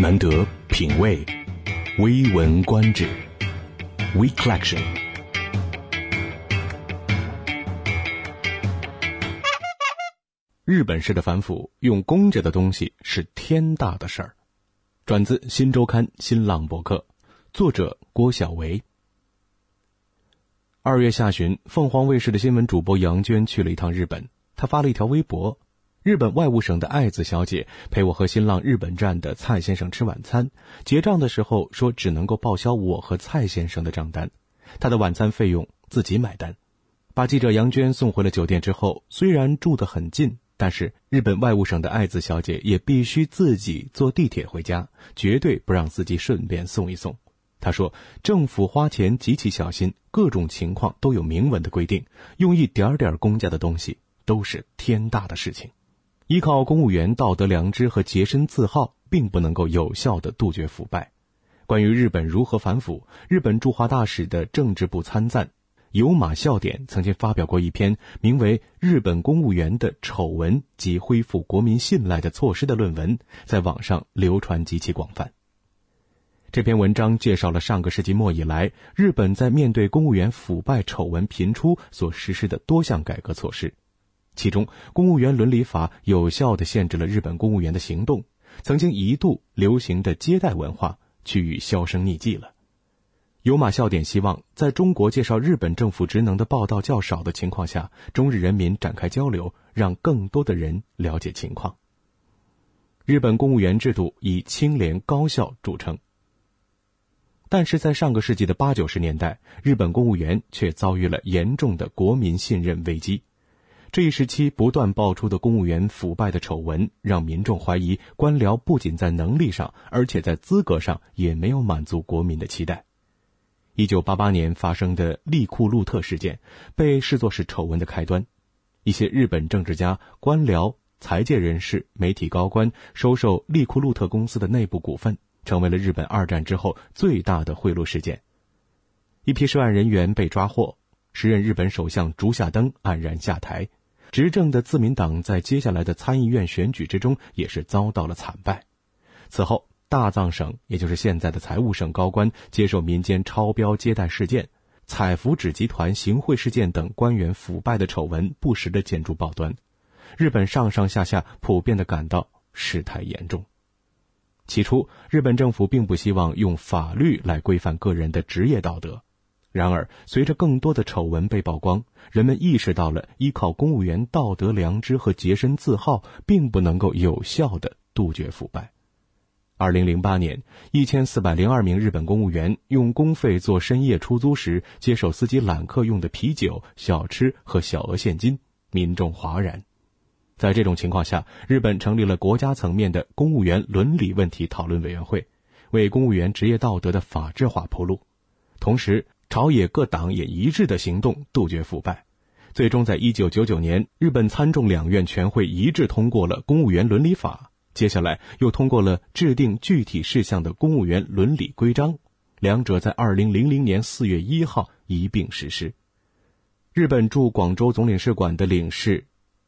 难得品味，微闻观止，We Collection。日本式的反腐，用公家的东西是天大的事儿。转自《新周刊》新浪博客，作者郭晓维。二月下旬，凤凰卫视的新闻主播杨娟去了一趟日本，她发了一条微博。日本外务省的爱子小姐陪我和新浪日本站的蔡先生吃晚餐，结账的时候说只能够报销我和蔡先生的账单，他的晚餐费用自己买单。把记者杨娟送回了酒店之后，虽然住得很近，但是日本外务省的爱子小姐也必须自己坐地铁回家，绝对不让司机顺便送一送。他说，政府花钱极其小心，各种情况都有明文的规定，用一点点公家的东西都是天大的事情。依靠公务员道德良知和洁身自好，并不能够有效的杜绝腐败。关于日本如何反腐，日本驻华大使的政治部参赞有马笑点曾经发表过一篇名为《日本公务员的丑闻及恢复国民信赖的措施》的论文，在网上流传极其广泛。这篇文章介绍了上个世纪末以来，日本在面对公务员腐败丑闻频出所实施的多项改革措施。其中，公务员伦理法有效地限制了日本公务员的行动，曾经一度流行的接待文化趋于销声匿迹了。有马笑点希望，在中国介绍日本政府职能的报道较少的情况下，中日人民展开交流，让更多的人了解情况。日本公务员制度以清廉高效著称，但是在上个世纪的八九十年代，日本公务员却遭遇了严重的国民信任危机。这一时期不断爆出的公务员腐败的丑闻，让民众怀疑官僚不仅在能力上，而且在资格上也没有满足国民的期待。一九八八年发生的利库路特事件，被视作是丑闻的开端。一些日本政治家、官僚、财界人士、媒体高官收受利库路特公司的内部股份，成为了日本二战之后最大的贿赂事件。一批涉案人员被抓获，时任日本首相竹下登黯然下台。执政的自民党在接下来的参议院选举之中也是遭到了惨败。此后，大藏省也就是现在的财务省高官接受民间超标接待事件、彩福纸集团行贿事件等官员腐败的丑闻不时的见诸报端，日本上上下下普遍的感到事态严重。起初，日本政府并不希望用法律来规范个人的职业道德。然而，随着更多的丑闻被曝光，人们意识到了依靠公务员道德良知和洁身自好，并不能够有效的杜绝腐败。二零零八年，一千四百零二名日本公务员用公费做深夜出租时，接受司机揽客用的啤酒、小吃和小额现金，民众哗然。在这种情况下，日本成立了国家层面的公务员伦理问题讨论委员会，为公务员职业道德的法制化铺路，同时。朝野各党也一致的行动，杜绝腐败。最终，在一九九九年，日本参众两院全会一致通过了《公务员伦理法》，接下来又通过了制定具体事项的公务员伦理规章，两者在二零零零年四月一号一并实施。日本驻广州总领事馆的领事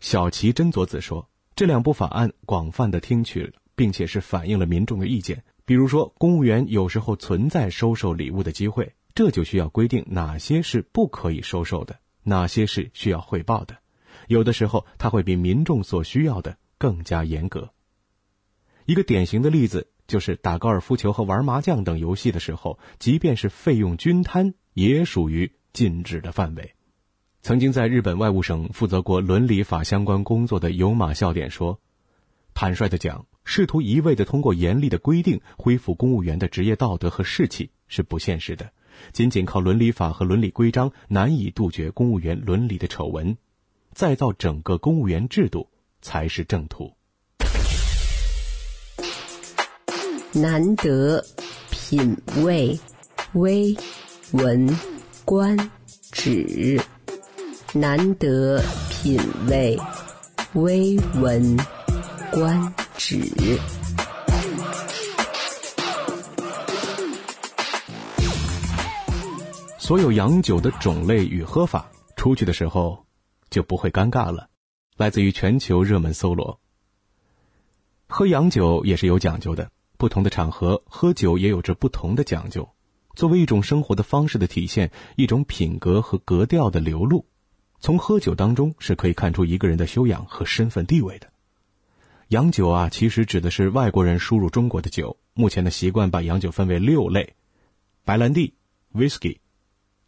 小崎真佐子说：“这两部法案广泛的听取，并且是反映了民众的意见，比如说，公务员有时候存在收受礼物的机会。”这就需要规定哪些是不可以收受的，哪些是需要汇报的。有的时候，它会比民众所需要的更加严格。一个典型的例子就是打高尔夫球和玩麻将等游戏的时候，即便是费用均摊，也属于禁止的范围。曾经在日本外务省负责过伦理法相关工作的有马笑点说：“坦率的讲，试图一味的通过严厉的规定恢复公务员的职业道德和士气是不现实的。”仅仅靠伦理法和伦理规章难以杜绝公务员伦理的丑闻，再造整个公务员制度才是正途。难得品味微闻观止，难得品味微闻观止。所有洋酒的种类与喝法，出去的时候就不会尴尬了。来自于全球热门搜罗。喝洋酒也是有讲究的，不同的场合喝酒也有着不同的讲究。作为一种生活的方式的体现，一种品格和格调的流露，从喝酒当中是可以看出一个人的修养和身份地位的。洋酒啊，其实指的是外国人输入中国的酒。目前的习惯把洋酒分为六类：白兰地、whisky、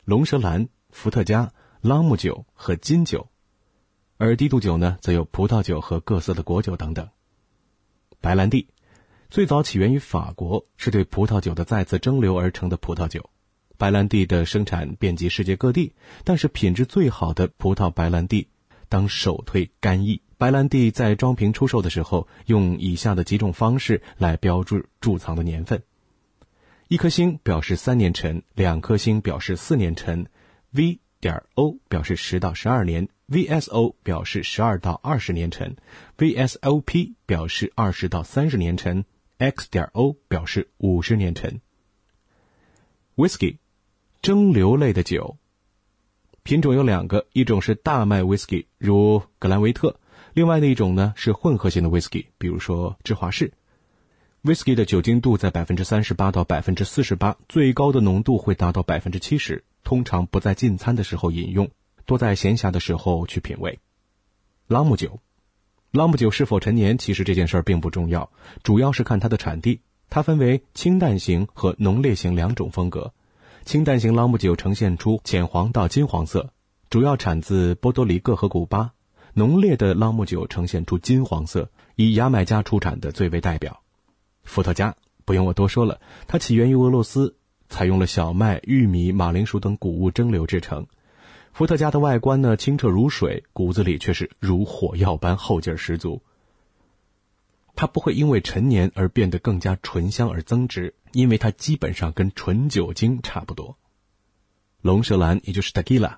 龙舌兰、伏特加、朗姆酒和金酒。而低度酒呢，则有葡萄酒和各色的果酒等等。白兰地最早起源于法国，是对葡萄酒的再次蒸馏而成的葡萄酒。白兰地的生产遍及世界各地，但是品质最好的葡萄白兰地当首推干邑。白兰地在装瓶出售的时候，用以下的几种方式来标注贮藏的年份：一颗星表示三年陈，两颗星表示四年陈，V 点 O 表示十到十二年，VSO 表示十二到二十年陈，VSOP 表示二十到三十年陈，X 点 O 表示五十年陈。Whisky，蒸馏类的酒，品种有两个，一种是大麦 Whisky，如格兰维特。另外的一种呢是混合型的 whisky，比如说芝华士。Whisky 的酒精度在百分之三十八到百分之四十八，最高的浓度会达到百分之七十。通常不在进餐的时候饮用，多在闲暇的时候去品味。朗姆酒，朗姆酒是否陈年，其实这件事儿并不重要，主要是看它的产地。它分为清淡型和浓烈型两种风格。清淡型朗姆酒呈现出浅黄到金黄色，主要产自波多黎各和古巴。浓烈的朗姆酒呈现出金黄色，以牙买加出产的最为代表。伏特加不用我多说了，它起源于俄罗斯，采用了小麦、玉米、马铃薯等谷物蒸馏制成。伏特加的外观呢清澈如水，骨子里却是如火药般后劲儿十足。它不会因为陈年而变得更加醇香而增值，因为它基本上跟纯酒精差不多。龙舌兰也就是 Tequila。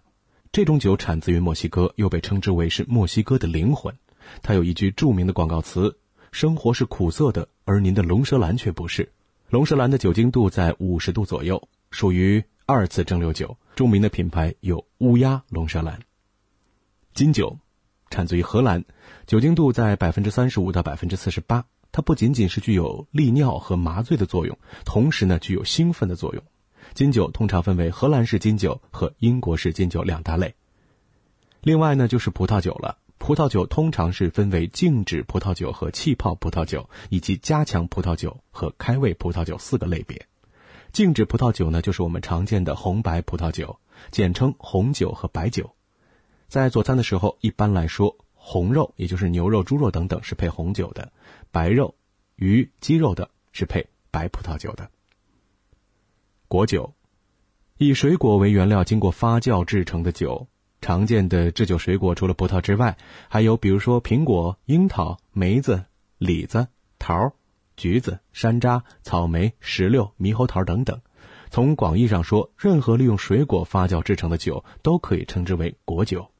这种酒产自于墨西哥，又被称之为是墨西哥的灵魂。它有一句著名的广告词：“生活是苦涩的，而您的龙舌兰却不是。”龙舌兰的酒精度在五十度左右，属于二次蒸馏酒。著名的品牌有乌鸦龙舌兰。金酒产自于荷兰，酒精度在百分之三十五到百分之四十八。它不仅仅是具有利尿和麻醉的作用，同时呢具有兴奋的作用。金酒通常分为荷兰式金酒和英国式金酒两大类。另外呢，就是葡萄酒了。葡萄酒通常是分为静止葡萄酒和气泡葡萄酒，以及加强葡萄酒和开胃葡萄酒四个类别。静止葡萄酒呢，就是我们常见的红白葡萄酒，简称红酒和白酒。在佐餐的时候，一般来说，红肉也就是牛肉、猪肉等等是配红酒的，白肉、鱼、鸡肉的是配白葡萄酒的。果酒，以水果为原料经过发酵制成的酒。常见的制酒水果除了葡萄之外，还有比如说苹果、樱桃、梅子、李子、桃、橘子、山楂、草莓、石榴、猕猴桃等等。从广义上说，任何利用水果发酵制成的酒都可以称之为果酒。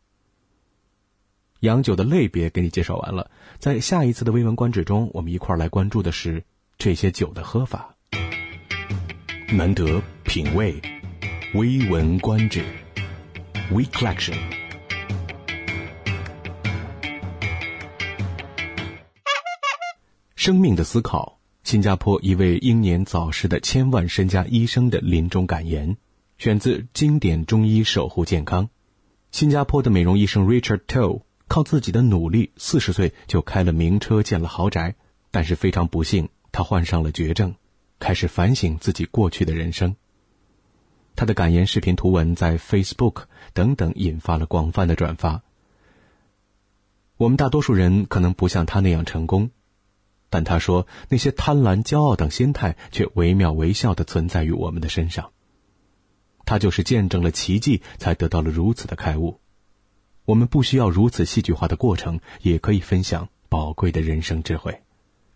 洋酒的类别给你介绍完了，在下一次的微文观止中，我们一块来关注的是这些酒的喝法。难得品味，微闻观止，We Collection。生命的思考，新加坡一位英年早逝的千万身家医生的临终感言，选自经典中医守护健康。新加坡的美容医生 Richard To 靠自己的努力，四十岁就开了名车，建了豪宅，但是非常不幸，他患上了绝症。开始反省自己过去的人生。他的感言视频图文在 Facebook 等等引发了广泛的转发。我们大多数人可能不像他那样成功，但他说那些贪婪、骄傲等心态却惟妙惟肖的存在于我们的身上。他就是见证了奇迹，才得到了如此的开悟。我们不需要如此戏剧化的过程，也可以分享宝贵的人生智慧。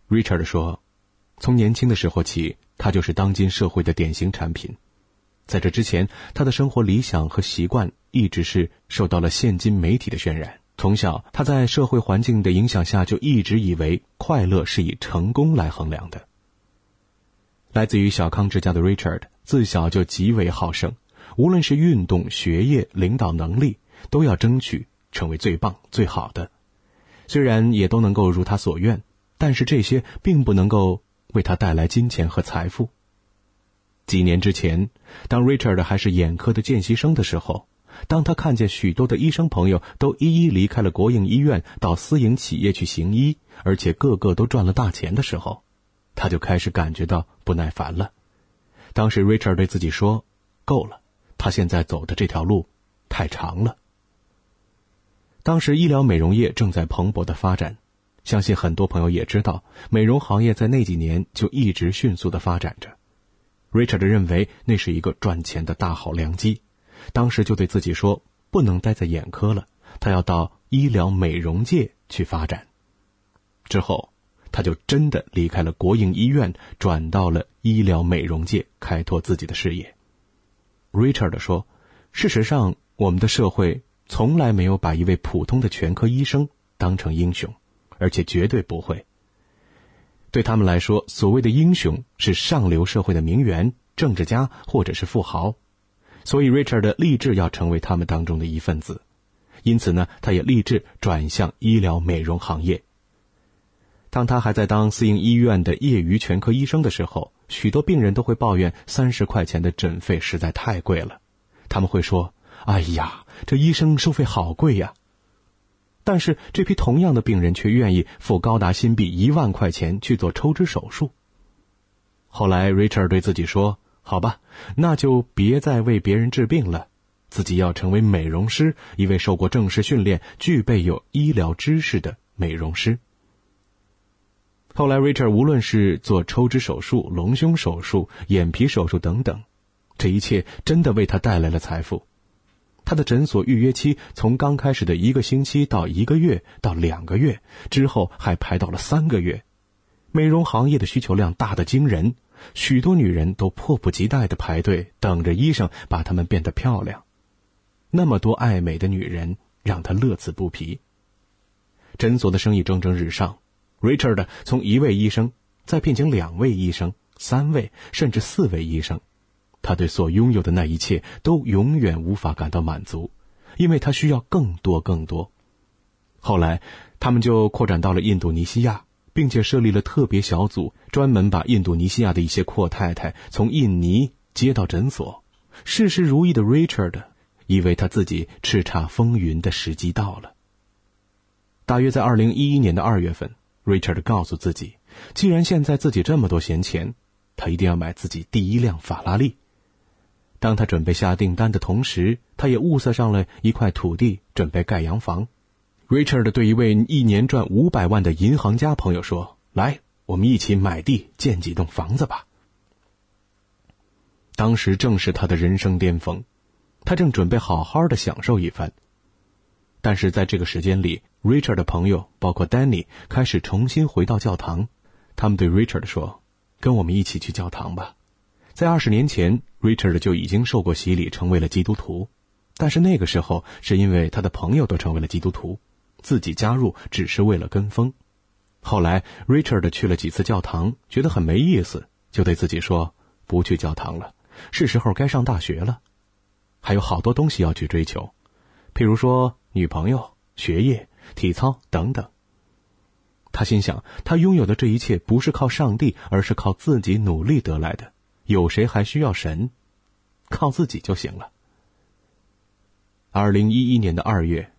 Richard 说。从年轻的时候起，他就是当今社会的典型产品。在这之前，他的生活理想和习惯一直是受到了现今媒体的渲染。从小，他在社会环境的影响下，就一直以为快乐是以成功来衡量的。来自于小康之家的 Richard，自小就极为好胜，无论是运动、学业、领导能力，都要争取成为最棒、最好的。虽然也都能够如他所愿，但是这些并不能够。为他带来金钱和财富。几年之前，当 Richard 还是眼科的见习生的时候，当他看见许多的医生朋友都一一离开了国营医院，到私营企业去行医，而且个个都赚了大钱的时候，他就开始感觉到不耐烦了。当时，Richard 对自己说：“够了，他现在走的这条路太长了。”当时，医疗美容业正在蓬勃的发展，相信很多朋友也知道，美容行业在那几年就一直迅速的发展着。Richard 认为那是一个赚钱的大好良机，当时就对自己说：“不能待在眼科了，他要到医疗美容界去发展。”之后，他就真的离开了国营医院，转到了医疗美容界，开拓自己的事业。Richard 说：“事实上，我们的社会。”从来没有把一位普通的全科医生当成英雄，而且绝对不会。对他们来说，所谓的英雄是上流社会的名媛、政治家或者是富豪。所以，Richard 立志要成为他们当中的一份子。因此呢，他也立志转向医疗美容行业。当他还在当私营医院的业余全科医生的时候，许多病人都会抱怨三十块钱的诊费实在太贵了。他们会说。哎呀，这医生收费好贵呀！但是这批同样的病人却愿意付高达新币一万块钱去做抽脂手术。后来，Richard 对自己说：“好吧，那就别再为别人治病了，自己要成为美容师，一位受过正式训练、具备有医疗知识的美容师。”后来，Richard 无论是做抽脂手术、隆胸手术、眼皮手术等等，这一切真的为他带来了财富。他的诊所预约期从刚开始的一个星期到一个月到两个月，之后还排到了三个月。美容行业的需求量大得惊人，许多女人都迫不及待的排队等着医生把她们变得漂亮。那么多爱美的女人让他乐此不疲。诊所的生意蒸蒸日上，Richard 从一位医生再聘请两位医生、三位甚至四位医生。他对所拥有的那一切都永远无法感到满足，因为他需要更多更多。后来，他们就扩展到了印度尼西亚，并且设立了特别小组，专门把印度尼西亚的一些阔太太从印尼接到诊所。事事如意的 Richard 以为他自己叱咤风云的时机到了。大约在二零一一年的二月份，Richard 告诉自己，既然现在自己这么多闲钱，他一定要买自己第一辆法拉利。当他准备下订单的同时，他也物色上了一块土地，准备盖洋房。Richard 对一位一年赚五百万的银行家朋友说：“来，我们一起买地建几栋房子吧。”当时正是他的人生巅峰，他正准备好好的享受一番。但是在这个时间里，Richard 的朋友包括 Danny 开始重新回到教堂。他们对 Richard 说：“跟我们一起去教堂吧。”在二十年前。Richard 就已经受过洗礼，成为了基督徒，但是那个时候是因为他的朋友都成为了基督徒，自己加入只是为了跟风。后来 Richard 去了几次教堂，觉得很没意思，就对自己说：“不去教堂了，是时候该上大学了，还有好多东西要去追求，譬如说女朋友、学业、体操等等。”他心想，他拥有的这一切不是靠上帝，而是靠自己努力得来的。有谁还需要神？靠自己就行了。二零一一年的二月，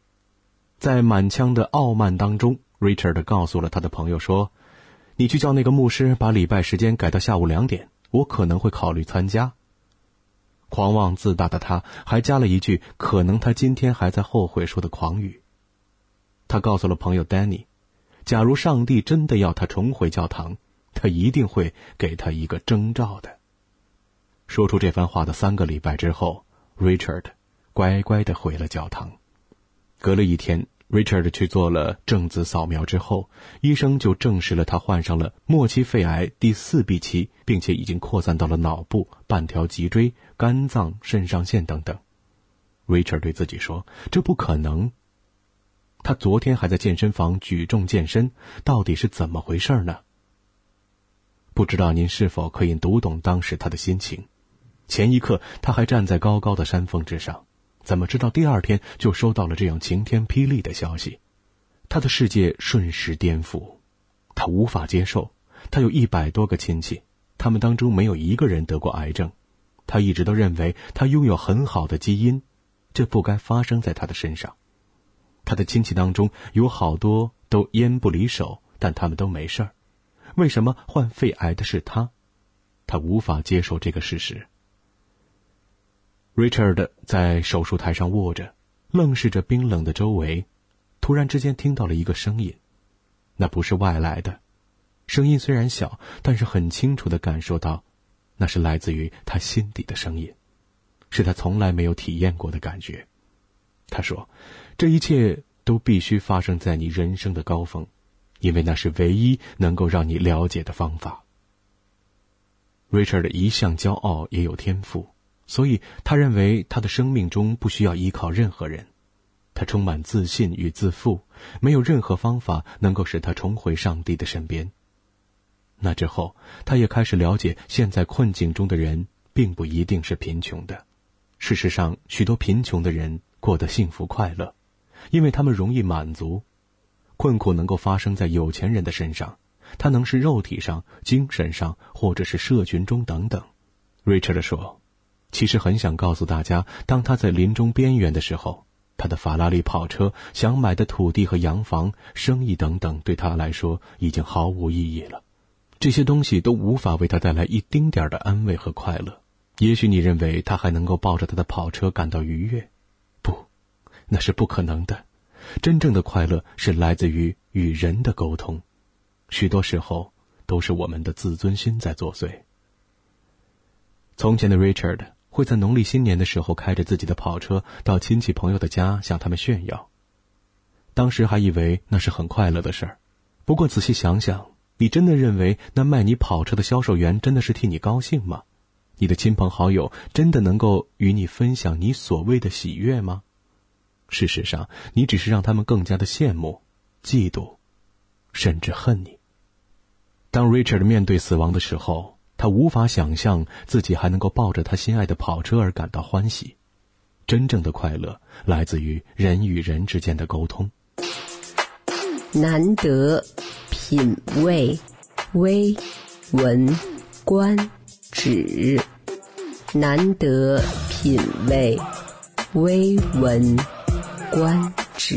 在满腔的傲慢当中，Richard 告诉了他的朋友说：“你去叫那个牧师把礼拜时间改到下午两点，我可能会考虑参加。”狂妄自大的他，还加了一句可能他今天还在后悔说的狂语。他告诉了朋友 Danny：“ 假如上帝真的要他重回教堂，他一定会给他一个征兆的。”说出这番话的三个礼拜之后，Richard 乖乖的回了教堂。隔了一天，Richard 去做了正子扫描之后，医生就证实了他患上了末期肺癌第四 B 期，并且已经扩散到了脑部、半条脊椎、肝脏、肾上腺等等。Richard 对自己说：“这不可能。”他昨天还在健身房举重健身，到底是怎么回事呢？不知道您是否可以读懂当时他的心情。前一刻他还站在高高的山峰之上，怎么知道第二天就收到了这样晴天霹雳的消息？他的世界瞬时颠覆，他无法接受，他有一百多个亲戚，他们当中没有一个人得过癌症。他一直都认为他拥有很好的基因，这不该发生在他的身上。他的亲戚当中有好多都烟不离手，但他们都没事儿。为什么患肺癌的是他？他无法接受这个事实。Richard 在手术台上卧着，愣视着冰冷的周围，突然之间听到了一个声音，那不是外来的，声音虽然小，但是很清楚的感受到，那是来自于他心底的声音，是他从来没有体验过的感觉。他说：“这一切都必须发生在你人生的高峰，因为那是唯一能够让你了解的方法。” Richard 一向骄傲，也有天赋。所以，他认为他的生命中不需要依靠任何人，他充满自信与自负，没有任何方法能够使他重回上帝的身边。那之后，他也开始了解，现在困境中的人并不一定是贫穷的。事实上，许多贫穷的人过得幸福快乐，因为他们容易满足。困苦能够发生在有钱人的身上，他能是肉体上、精神上，或者是社群中等等。Richard 说。其实很想告诉大家，当他在临终边缘的时候，他的法拉利跑车、想买的土地和洋房、生意等等，对他来说已经毫无意义了。这些东西都无法为他带来一丁点的安慰和快乐。也许你认为他还能够抱着他的跑车感到愉悦，不，那是不可能的。真正的快乐是来自于与人的沟通，许多时候都是我们的自尊心在作祟。从前的 Richard。会在农历新年的时候开着自己的跑车到亲戚朋友的家向他们炫耀。当时还以为那是很快乐的事儿，不过仔细想想，你真的认为那卖你跑车的销售员真的是替你高兴吗？你的亲朋好友真的能够与你分享你所谓的喜悦吗？事实上，你只是让他们更加的羡慕、嫉妒，甚至恨你。当 Richard 面对死亡的时候。他无法想象自己还能够抱着他心爱的跑车而感到欢喜。真正的快乐来自于人与人之间的沟通。难得品味微闻观止，难得品味微闻观止。